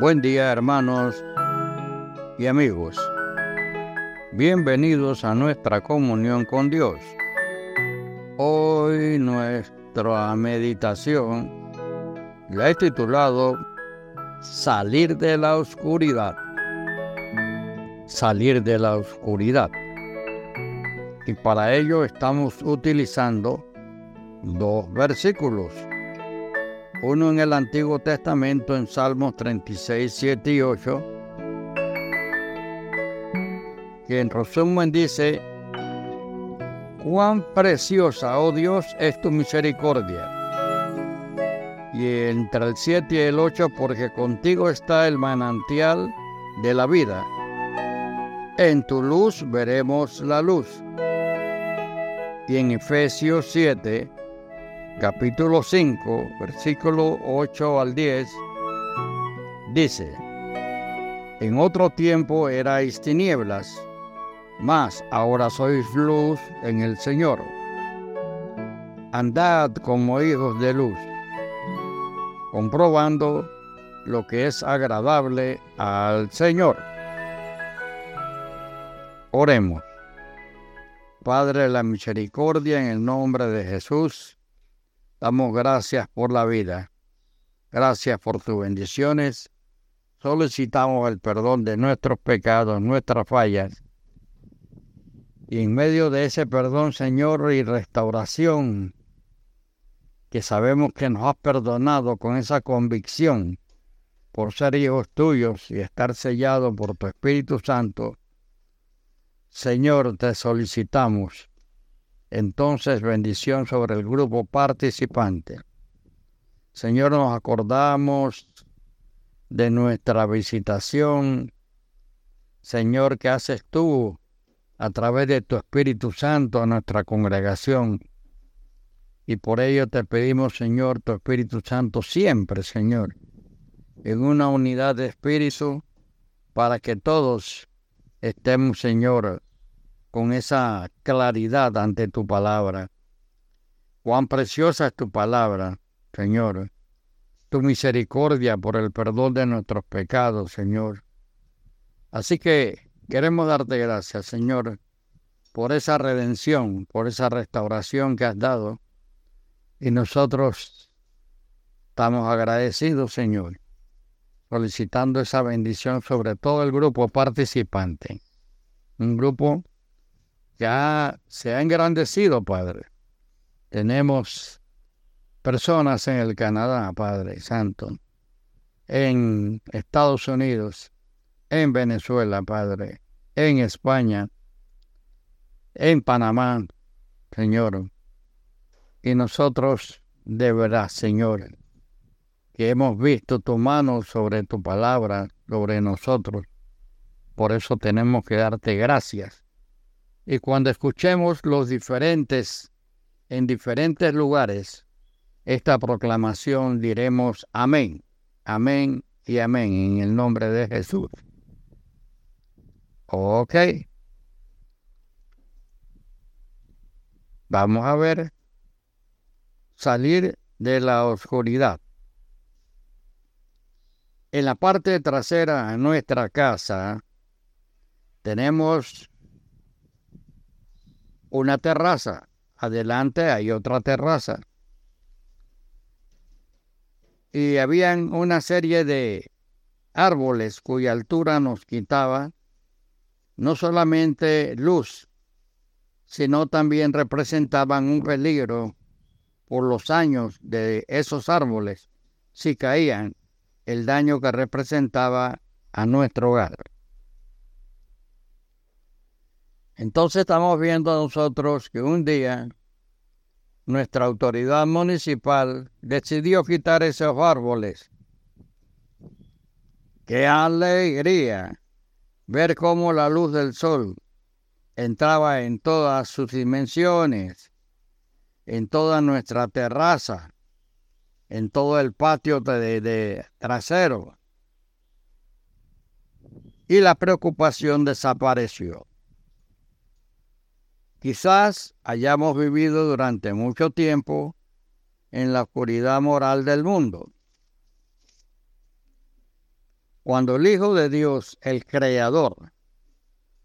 Buen día hermanos y amigos. Bienvenidos a nuestra comunión con Dios. Hoy nuestra meditación la he titulado Salir de la oscuridad. Salir de la oscuridad. Y para ello estamos utilizando dos versículos uno en el Antiguo Testamento en Salmos 36, 7 y 8, que en resumen dice, cuán preciosa, oh Dios, es tu misericordia. Y entre el 7 y el 8, porque contigo está el manantial de la vida. En tu luz veremos la luz. Y en Efesios 7, capítulo 5, versículo 8 al 10, dice, En otro tiempo erais tinieblas, mas ahora sois luz en el Señor. Andad como hijos de luz, comprobando lo que es agradable al Señor. Oremos. Padre de la misericordia, en el nombre de Jesús, Damos gracias por la vida. Gracias por tus bendiciones. Solicitamos el perdón de nuestros pecados, nuestras fallas. Y en medio de ese perdón, Señor, y restauración, que sabemos que nos has perdonado con esa convicción por ser hijos tuyos y estar sellado por tu Espíritu Santo, Señor, te solicitamos entonces bendición sobre el grupo participante. Señor, nos acordamos de nuestra visitación, Señor, que haces tú a través de tu Espíritu Santo a nuestra congregación. Y por ello te pedimos, Señor, tu Espíritu Santo siempre, Señor, en una unidad de espíritu, para que todos estemos, Señor, con esa claridad ante tu palabra. Cuán preciosa es tu palabra, Señor. Tu misericordia por el perdón de nuestros pecados, Señor. Así que queremos darte gracias, Señor, por esa redención, por esa restauración que has dado. Y nosotros estamos agradecidos, Señor, solicitando esa bendición sobre todo el grupo participante. Un grupo ya se ha engrandecido, Padre. Tenemos personas en el Canadá, Padre Santo, en Estados Unidos, en Venezuela, Padre, en España, en Panamá, Señor. Y nosotros, de verdad, Señor, que hemos visto tu mano sobre tu palabra, sobre nosotros. Por eso tenemos que darte gracias y cuando escuchemos los diferentes, en diferentes lugares, esta proclamación diremos amén, amén y amén en el nombre de Jesús. Ok. Vamos a ver salir de la oscuridad. En la parte trasera de nuestra casa tenemos una terraza. Adelante hay otra terraza. Y habían una serie de árboles cuya altura nos quitaba no solamente luz, sino también representaban un peligro por los años de esos árboles si caían el daño que representaba a nuestro hogar. Entonces estamos viendo nosotros que un día nuestra autoridad municipal decidió quitar esos árboles. Qué alegría ver cómo la luz del sol entraba en todas sus dimensiones, en toda nuestra terraza, en todo el patio de, de trasero. Y la preocupación desapareció. Quizás hayamos vivido durante mucho tiempo en la oscuridad moral del mundo. Cuando el Hijo de Dios, el Creador,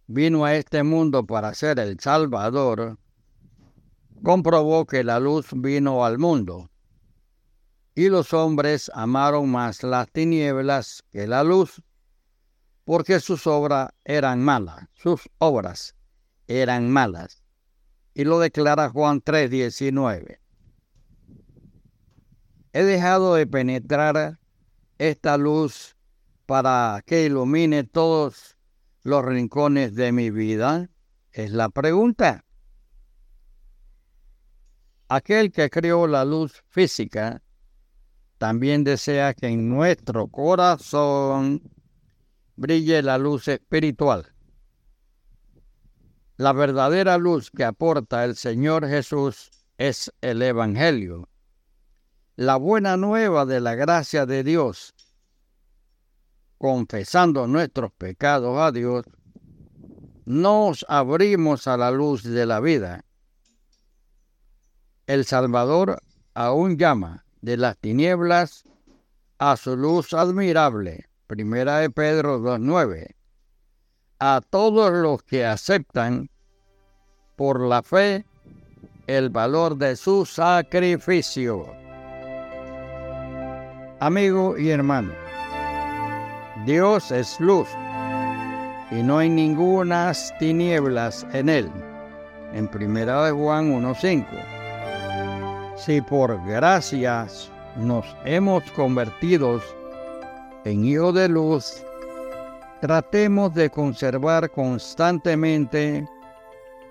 vino a este mundo para ser el Salvador, comprobó que la luz vino al mundo. Y los hombres amaron más las tinieblas que la luz, porque sus obras eran malas, sus obras eran malas. Y lo declara Juan 3:19. He dejado de penetrar esta luz para que ilumine todos los rincones de mi vida? Es la pregunta. Aquel que creó la luz física también desea que en nuestro corazón brille la luz espiritual. La verdadera luz que aporta el Señor Jesús es el Evangelio, la buena nueva de la gracia de Dios confesando nuestros pecados a Dios, nos abrimos a la luz de la vida. El Salvador aún llama de las tinieblas a su luz admirable. Primera de Pedro 2.9. A todos los que aceptan por la fe el valor de su sacrificio. Amigo y hermano, Dios es luz y no hay ningunas tinieblas en él. En primera de Juan 1.5. Si por gracias nos hemos convertido en hijos de luz, tratemos de conservar constantemente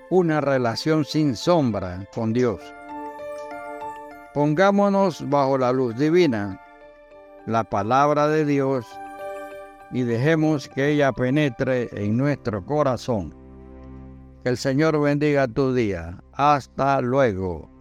una relación sin sombra con Dios. Pongámonos bajo la luz divina, la palabra de Dios, y dejemos que ella penetre en nuestro corazón. Que el Señor bendiga tu día. Hasta luego.